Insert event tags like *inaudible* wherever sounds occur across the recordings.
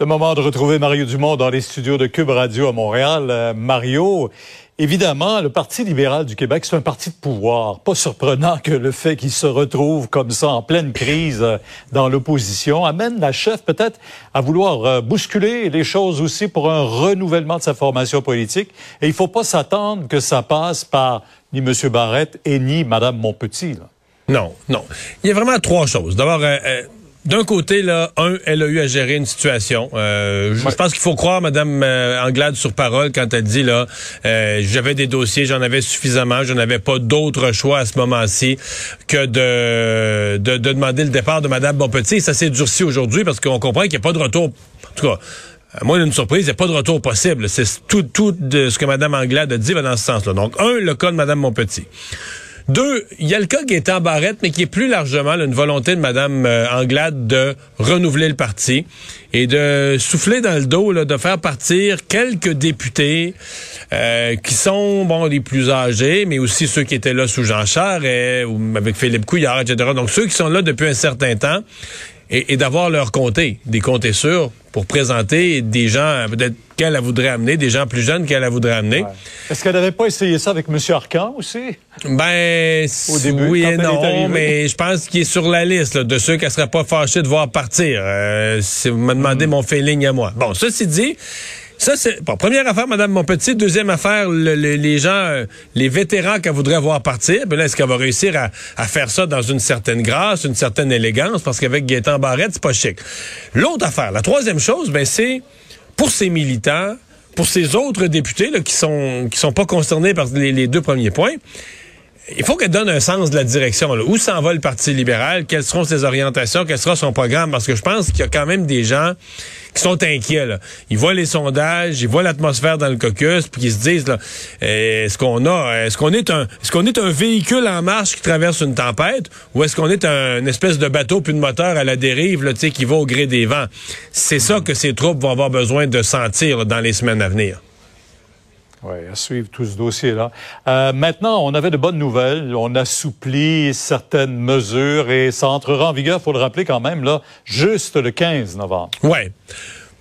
Le moment de retrouver Mario Dumont dans les studios de Cube Radio à Montréal. Euh, Mario, évidemment, le Parti libéral du Québec, c'est un parti de pouvoir. Pas surprenant que le fait qu'il se retrouve comme ça en pleine crise euh, dans l'opposition amène la chef peut-être à vouloir euh, bousculer les choses aussi pour un renouvellement de sa formation politique. Et il faut pas s'attendre que ça passe par ni M. Barrette et ni Mme Montpetit. Là. Non, non. Il y a vraiment trois choses. D'abord, d'un côté, là, un, elle a eu à gérer une situation. Euh, je pense qu'il faut croire Mme euh, Anglade sur parole quand elle dit là, euh, j'avais des dossiers, j'en avais suffisamment, je n'avais pas d'autre choix à ce moment-ci que de, de, de demander le départ de Mme Bonpetit. Ça s'est durci aujourd'hui parce qu'on comprend qu'il n'y a pas de retour. En tout cas. À moins d'une surprise, il n'y a pas de retour possible. C'est tout, tout de ce que Mme Anglade a dit va dans ce sens-là. Donc, un, le cas de Mme Montpetit. Deux, il y a le cas en barrette, mais qui est plus largement une volonté de Mme euh, Anglade de renouveler le parti et de souffler dans le dos, de faire partir quelques députés euh, qui sont bon les plus âgés, mais aussi ceux qui étaient là sous Jean Charest ou avec Philippe Couillard, etc. Donc ceux qui sont là depuis un certain temps et, et d'avoir leur comté, des comtés sûrs pour présenter des gens peut-être qu'elle voudrait amener, des gens plus jeunes qu'elle voudrait amener. Ouais. Est-ce qu'elle n'avait pas essayé ça avec M. Arcan aussi? Ben, Au début, oui et non, mais je pense qu'il est sur la liste là, de ceux qui ne seraient pas fâchés de voir partir. Euh, si vous me demandez Hmm. mon feeling à moi. Bon, ceci dit, ça c'est bon, première affaire, Madame Monpetit. Deuxième affaire, le- le- les gens, euh, les vétérans qu'elle voudrait voir partir. Ben est-ce qu'elle va réussir à, faire ça dans une certaine grâce, une certaine élégance, parce qu'avec Gaétan Barrette, c'est pas chic. L'autre affaire, la troisième chose, ben c'est pour ces militants, pour ces autres députés qui sont qui sont pas concernés par les deux premiers points. Il faut qu'elle donne un sens de la direction. Où s'en va le Parti libéral? Quelles seront ses orientations? Quel sera son programme? Parce que je pense qu'il y a quand même des gens qui sont inquiets. Ils voient les sondages, ils voient l'atmosphère dans le caucus, puis ils se disent euh, est-ce qu'on a, est-ce qu'on est un, est-ce est un véhicule en marche qui traverse une tempête, ou est-ce qu'on est un une espèce de bateau puis de moteur à la dérive, là, qui va au gré des vents? C'est ça que ces troupes vont avoir besoin de sentir dans les semaines à venir. Oui, à suivre tout ce dossier-là. Euh, maintenant, on avait de bonnes nouvelles. On assouplit certaines mesures et ça entrera en vigueur, faut le rappeler quand même, là, juste le 15 novembre. Ouais.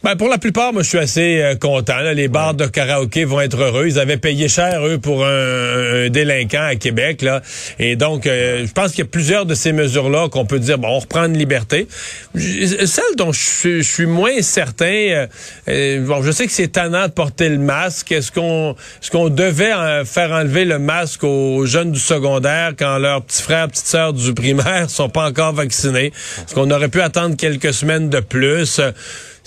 Ben, pour la plupart, moi, je suis assez euh, content. là. Les bars de karaoké vont être heureux. Ils avaient payé cher, eux, pour un, un délinquant à Québec. Là. Et donc, euh, je pense qu'il y a plusieurs de ces mesures-là qu'on peut dire, bon, on reprend une liberté. Celle dont je suis, je suis moins certain, euh, bon, je sais que c'est tannant de porter le masque. Est-ce qu'on est-ce qu'on devait faire enlever le masque aux jeunes du secondaire quand leurs petits frères, petites sœurs du primaire *laughs* sont pas encore vaccinés? Est-ce qu'on aurait pu attendre quelques semaines de plus?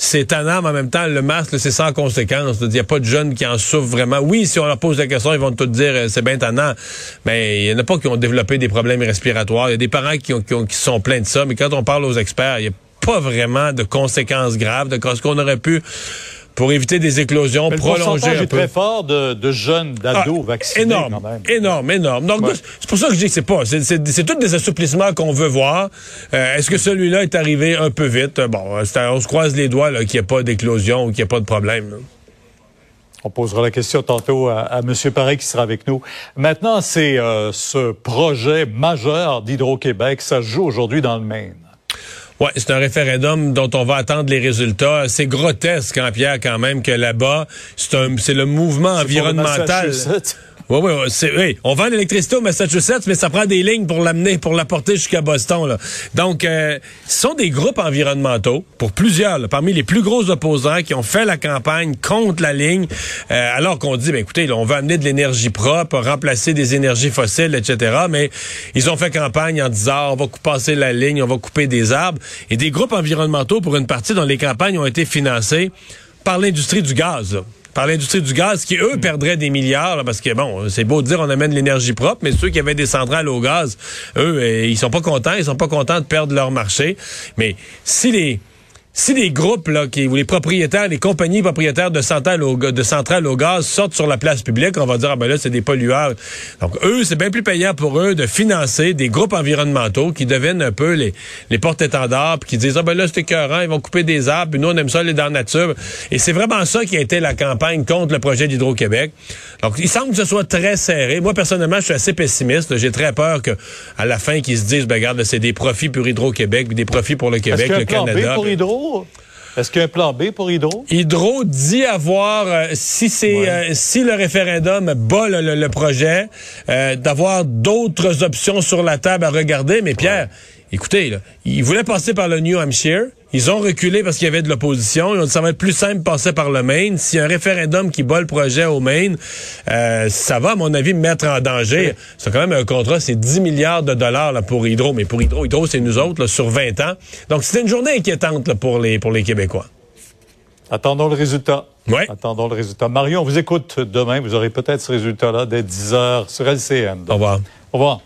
C'est tannant, mais en même temps, le masque, c'est sans conséquence. Il n'y a pas de jeunes qui en souffrent vraiment. Oui, si on leur pose la question, ils vont tout dire euh, c'est bien tannant. Mais il n'y en a pas qui ont développé des problèmes respiratoires. Il y a des parents qui sont pleins de ça. Mais quand on parle aux experts, il n'y a pas vraiment de conséquences graves de ce qu'on aurait pu pour éviter des éclosions, Mais le un est peu. très fort de, de jeunes, d'ados Ah, vaccinés énorme, quand même. énorme, énorme. Donc, Ouais. c'est pour ça que je dis que c'est pas. C'est, tous des assouplissements qu'on veut voir. Euh, est-ce que celui-là est arrivé un peu vite? Bon, euh, c'est- on se croise les doigts qu'il n'y ait pas d'éclosion ou qu'il n'y ait pas de problème. là. On posera la question tantôt à, à M. Paré qui sera avec nous. Maintenant, c'est euh, ce projet majeur d'Hydro-Québec. Ça se joue aujourd'hui dans le Maine. Ouais, c'est un référendum dont on va attendre les résultats. C'est grotesque, hein, Pierre, quand même, que là-bas, c'est un, c'est le mouvement environnemental. Oui, oui, oui. On vend l'électricité au Massachusetts, mais ça prend des lignes pour l'amener, pour l'apporter jusqu'à Boston. Là. Donc, euh, ce sont des groupes environnementaux, pour plusieurs, là, parmi les plus gros opposants qui ont fait la campagne contre la ligne, euh, alors qu'on dit, ben, écoutez, là, on veut amener de l'énergie propre, remplacer des énergies fossiles, etc. Mais ils ont fait campagne en disant, Ah, on va passer la ligne, on va couper des arbres. Et des groupes environnementaux, pour une partie dont les campagnes ont été financées par l'industrie du gaz. là par l'industrie du gaz qui, eux, perdraient des milliards, là, parce que, bon, c'est beau de dire on amène l'énergie propre, mais ceux qui avaient des centrales au gaz, eux, euh, ils sont pas contents, ils sont pas contents de perdre leur marché. Mais si les si les groupes là, qui, ou les propriétaires, les compagnies propriétaires de centrales, au, de centrales au gaz sortent sur la place publique, on va dire, ah ben là, c'est des pollueurs. Donc, eux, c'est bien plus payant pour eux de financer des groupes environnementaux qui deviennent un peu les, les porte-étendards, puis qui disent, ah ben là, c'est écœurant, ils vont couper des arbres, puis nous, on aime ça, aller dans la nature. Et c'est vraiment ça qui a été la campagne contre le projet d'Hydro-Québec. Donc, il semble que ce soit très serré. Moi, personnellement, je suis assez pessimiste. J'ai très peur que à la fin, qu'ils se disent, ben regarde, c'est des profits pour Hydro-Québec, des profits pour le Québec, le Canada. pour Hydro? Est-ce qu'il y a un plan B pour Hydro? Hydro dit avoir, euh, si c'est euh, si le référendum bat le, projet, euh, d'avoir d'autres options sur la table à regarder. Mais Pierre, écoutez, là, il voulait passer par le New Hampshire. Ils ont reculé parce qu'il y avait de l'opposition. Ils ont dit ça va être plus simple de passer par le Maine. S'il y a un référendum qui bat le projet au Maine, euh, ça va, à mon avis, mettre en danger. C'est quand même un contrat, c'est 10 milliards de dollars là, pour Hydro. Mais pour Hydro, Hydro, c'est nous autres, là, sur 20 ans. Donc, c'est une journée inquiétante là, pour, les, pour les Québécois. Attendons le résultat. Oui. Attendons le résultat. Marion, on vous écoute demain. Vous aurez peut-être ce résultat-là dès 10 heures sur LCN. Au revoir. Au revoir.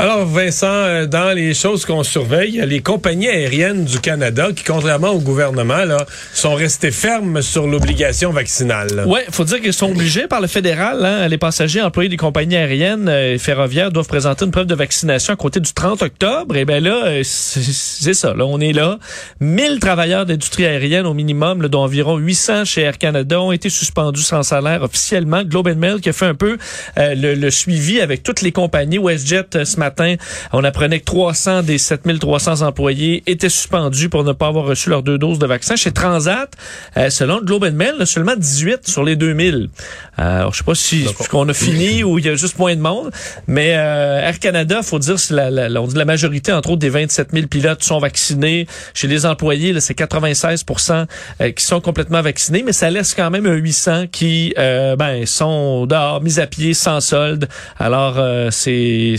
Alors, Vincent, euh, dans les choses qu'on surveille, les compagnies aériennes du Canada qui, contrairement au gouvernement, là, sont restées fermes sur l'obligation vaccinale. Oui, faut dire qu'ils sont obligés par le fédéral. Hein, les passagers employés des compagnies aériennes et euh, ferroviaires doivent présenter une preuve de vaccination à côté du 30 octobre. Et bien là, euh, c'est ça. Là, on est là. 1000 travailleurs d'industrie aérienne au minimum, dont environ 800 chez Air Canada, ont été suspendus sans salaire officiellement. Globe and Mail qui a fait un peu le, suivi avec toutes les compagnies. WestJet ce matin on apprenait que 300 des 7300 employés étaient suspendus pour ne pas avoir reçu leurs deux doses de vaccin. Chez Transat, euh, selon Globe and Mail, seulement 18 sur les 2000. Euh, alors, je sais pas si qu'on a fini ou il y a juste moins de monde, mais euh, Air Canada, faut dire, la, la, on dit la majorité, entre autres, des 27 000 pilotes sont vaccinés. Chez les employés, c'est 96% qui sont complètement vaccinés, mais ça laisse quand même un 800 qui ben, sont dehors, mis à pied, sans solde. Alors, c'est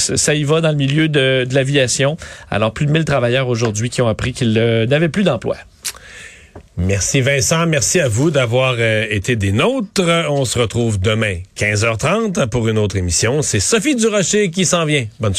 ça y va dans le milieu de, l'aviation. Alors, plus de 1000 travailleurs aujourd'hui qui ont appris qu'ils euh, n'avaient plus d'emploi. Merci Vincent, merci à vous d'avoir euh, été des nôtres. On se retrouve demain 15h30 pour une autre émission. C'est Sophie Durocher qui s'en vient. Bonne soirée.